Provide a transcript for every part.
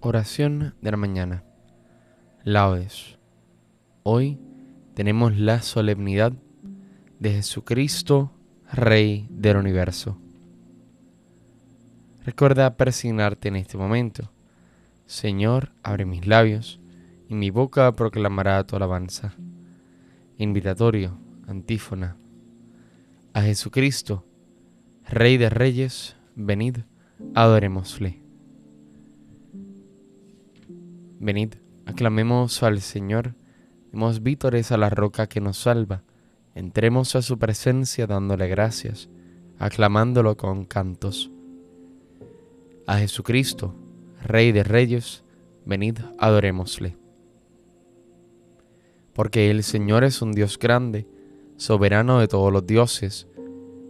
Oración de la mañana. Laudes. Hoy tenemos la solemnidad de Jesucristo, Rey del universo. Recuerda persignarte en este momento. Señor, abre mis labios y mi boca proclamará tu alabanza. Invitatorio, antífona. A Jesucristo, Rey de Reyes, venid, adorémosle. Venid, aclamemos al Señor, demos vítores a la roca que nos salva, entremos a su presencia dándole gracias, aclamándolo con cantos. A Jesucristo, Rey de Reyes, venid, adorémosle. Porque el Señor es un Dios grande, soberano de todos los dioses,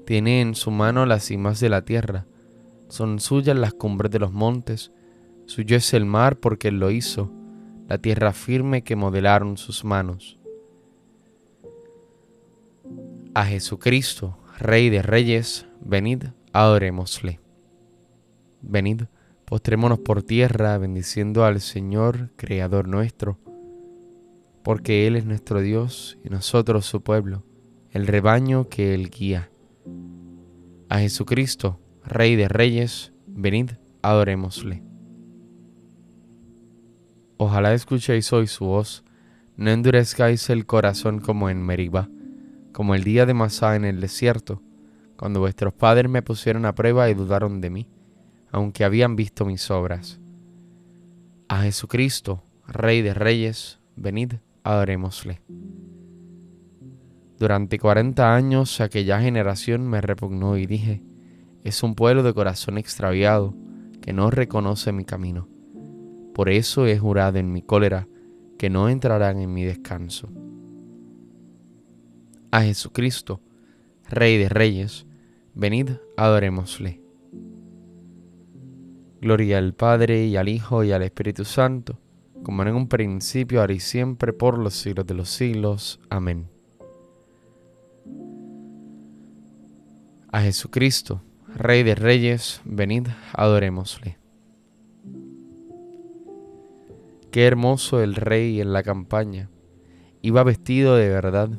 tiene en su mano las cimas de la tierra, son suyas las cumbres de los montes, Suyo es el mar porque Él lo hizo, la tierra firme que modelaron sus manos. A Jesucristo, Rey de Reyes, venid, adorémosle. Venid, postrémonos por tierra, bendiciendo al Señor, Creador nuestro, porque Él es nuestro Dios y nosotros su pueblo, el rebaño que Él guía. A Jesucristo, Rey de Reyes, venid, adorémosle. Ojalá escuchéis hoy su voz, no endurezcáis el corazón como en Meriba, como el día de Masá en el desierto, cuando vuestros padres me pusieron a prueba y dudaron de mí, aunque habían visto mis obras. A Jesucristo, Rey de Reyes, venid, adorémosle. Durante cuarenta años aquella generación me repugnó y dije, es un pueblo de corazón extraviado que no reconoce mi camino. Por eso he jurado en mi cólera que no entrarán en mi descanso. A Jesucristo, Rey de Reyes, venid, adorémosle. Gloria al Padre y al Hijo y al Espíritu Santo, como en un principio, ahora y siempre, por los siglos de los siglos. Amén. A Jesucristo, Rey de Reyes, venid, adorémosle. Qué hermoso el rey en la campaña. Iba vestido de verdad,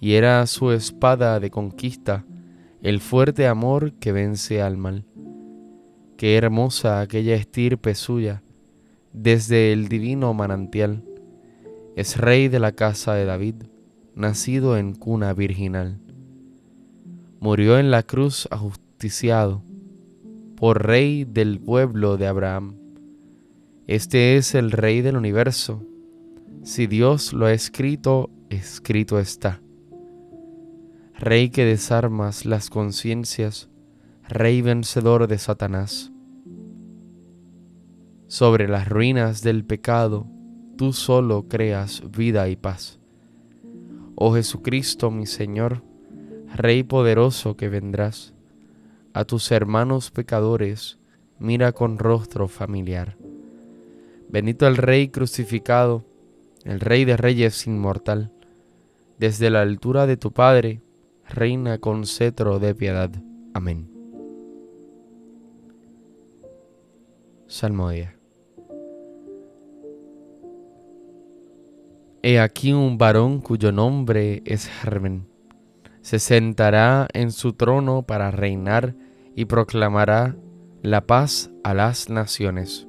y era su espada de conquista, el fuerte amor que vence al mal. Qué hermosa aquella estirpe suya, desde el divino manantial. Es rey de la casa de David, nacido en cuna virginal. Murió en la cruz ajusticiado, por rey del pueblo de Abraham este es el Rey del universo. Si Dios lo ha escrito, escrito está. Rey que desarmas las conciencias, Rey vencedor de Satanás. Sobre las ruinas del pecado, tú solo creas vida y paz. Oh Jesucristo mi Señor, Rey poderoso que vendrás, a tus hermanos pecadores mira con rostro familiar. Bendito el Rey crucificado, el Rey de Reyes inmortal. Desde la altura de tu Padre, reina con cetro de piedad. Amén. Salmodia. He aquí un varón cuyo nombre es Germen. Se sentará en su trono para reinar y proclamará la paz a las naciones.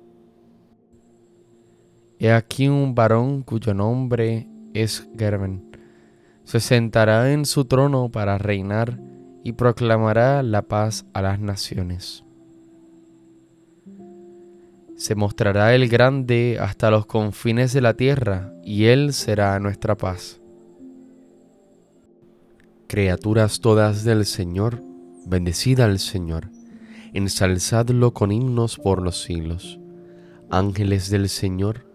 He aquí un varón cuyo nombre es Gerben. Se sentará en su trono para reinar y proclamará la paz a las naciones. Se mostrará el grande hasta los confines de la tierra, y él será nuestra paz. Criaturas todas del Señor, bendecida al Señor, ensalzadlo con himnos por los siglos. Ángeles del Señor,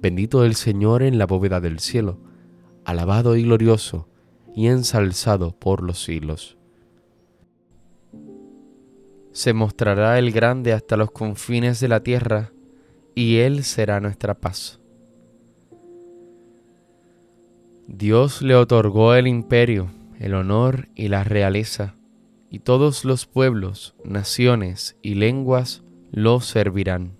Bendito el Señor en la bóveda del cielo. Alabado y glorioso y ensalzado por los siglos. Se mostrará el grande hasta los confines de la tierra, y Él será nuestra paz. Dios le otorgó el imperio, el honor y la realeza, y todos los pueblos, naciones y lenguas lo servirán.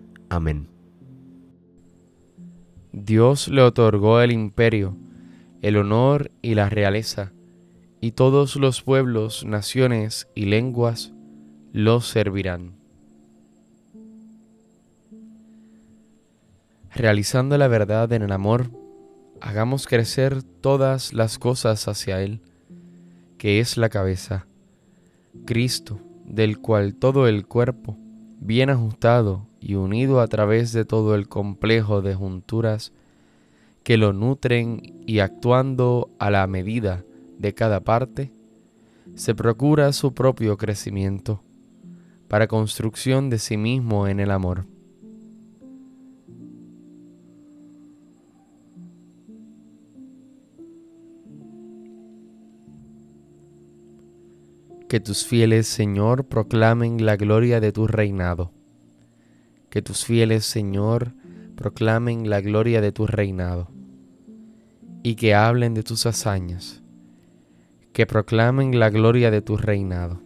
Amén. Dios le otorgó el imperio, el honor y la realeza, y todos los pueblos, naciones y lenguas lo servirán. Realizando la verdad en el amor, hagamos crecer todas las cosas hacia Él, que es la cabeza, Cristo, del cual todo el cuerpo, bien ajustado y unido a través de todo el complejo de junturas que lo nutren y actuando a la medida de cada parte, se procura su propio crecimiento para construcción de sí mismo en el amor. Que tus fieles, Señor, proclamen la gloria de tu reinado. Que tus fieles, Señor, proclamen la gloria de tu reinado y que hablen de tus hazañas, que proclamen la gloria de tu reinado.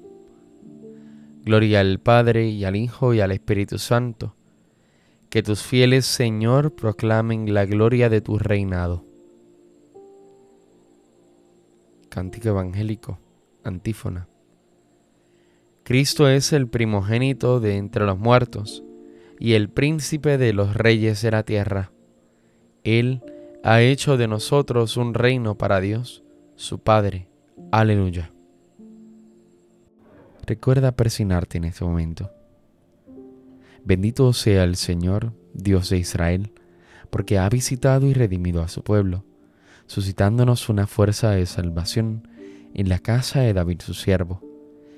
Gloria al Padre y al Hijo y al Espíritu Santo, que tus fieles, Señor, proclamen la gloria de tu reinado. Cántico Evangélico, antífona. Cristo es el primogénito de entre los muertos y el príncipe de los reyes de la tierra. Él ha hecho de nosotros un reino para Dios, su Padre. Aleluya. Recuerda persignarte en este momento. Bendito sea el Señor, Dios de Israel, porque ha visitado y redimido a su pueblo, suscitándonos una fuerza de salvación en la casa de David su siervo,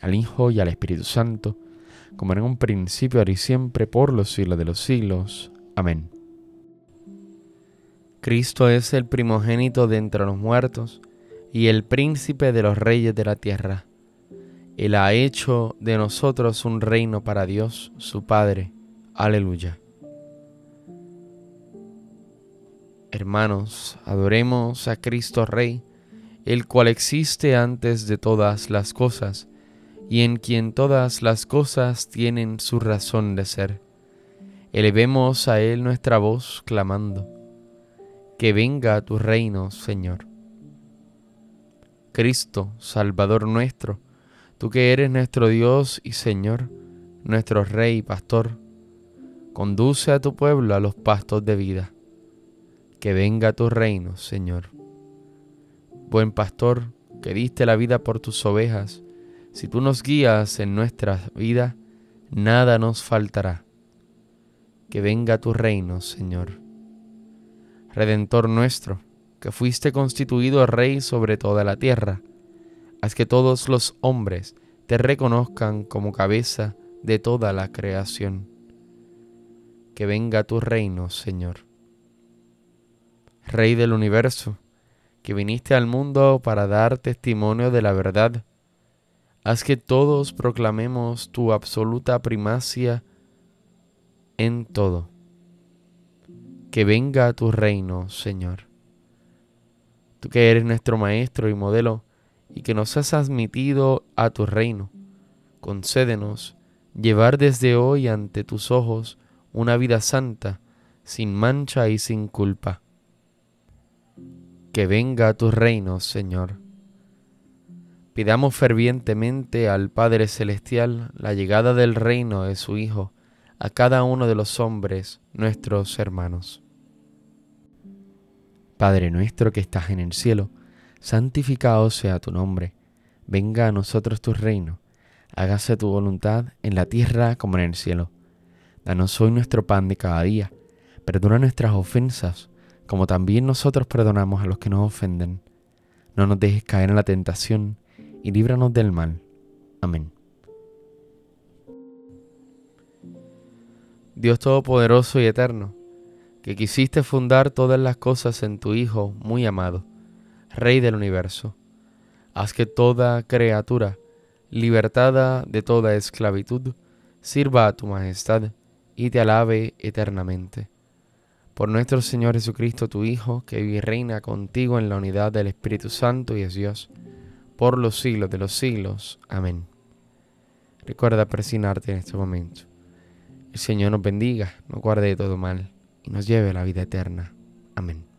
al Hijo y al Espíritu Santo, como en un principio, ahora y siempre, por los siglos de los siglos. Amén. Cristo es el primogénito de entre los muertos y el príncipe de los reyes de la tierra. Él ha hecho de nosotros un reino para Dios, su Padre. Aleluya. Hermanos, adoremos a Cristo Rey, el cual existe antes de todas las cosas y en quien todas las cosas tienen su razón de ser. Elevemos a Él nuestra voz clamando, que venga a tu reino, Señor. Cristo, Salvador nuestro, tú que eres nuestro Dios y Señor, nuestro Rey y Pastor, conduce a tu pueblo a los pastos de vida. Que venga a tu reino, Señor. Buen pastor, que diste la vida por tus ovejas, si tú nos guías en nuestra vida, nada nos faltará. Que venga tu reino, Señor. Redentor nuestro, que fuiste constituido Rey sobre toda la tierra, haz que todos los hombres te reconozcan como cabeza de toda la creación. Que venga tu reino, Señor. Rey del universo, que viniste al mundo para dar testimonio de la verdad, Haz que todos proclamemos tu absoluta primacia en todo. Que venga tu reino, Señor. Tú que eres nuestro Maestro y modelo y que nos has admitido a tu reino, concédenos llevar desde hoy ante tus ojos una vida santa, sin mancha y sin culpa. Que venga tu reino, Señor. Pidamos fervientemente al Padre Celestial la llegada del reino de su Hijo a cada uno de los hombres, nuestros hermanos. Padre nuestro que estás en el cielo, santificado sea tu nombre, venga a nosotros tu reino, hágase tu voluntad en la tierra como en el cielo. Danos hoy nuestro pan de cada día, perdona nuestras ofensas, como también nosotros perdonamos a los que nos ofenden. No nos dejes caer en la tentación, y líbranos del mal. Amén. Dios Todopoderoso y Eterno, que quisiste fundar todas las cosas en tu Hijo muy amado, Rey del universo, haz que toda criatura, libertada de toda esclavitud, sirva a tu majestad y te alabe eternamente. Por nuestro Señor Jesucristo, tu Hijo, que vive y reina contigo en la unidad del Espíritu Santo y es Dios, por los siglos de los siglos. Amén. Recuerda presionarte en este momento. El Señor nos bendiga, nos guarde de todo mal. y nos lleve a la vida eterna. Amén.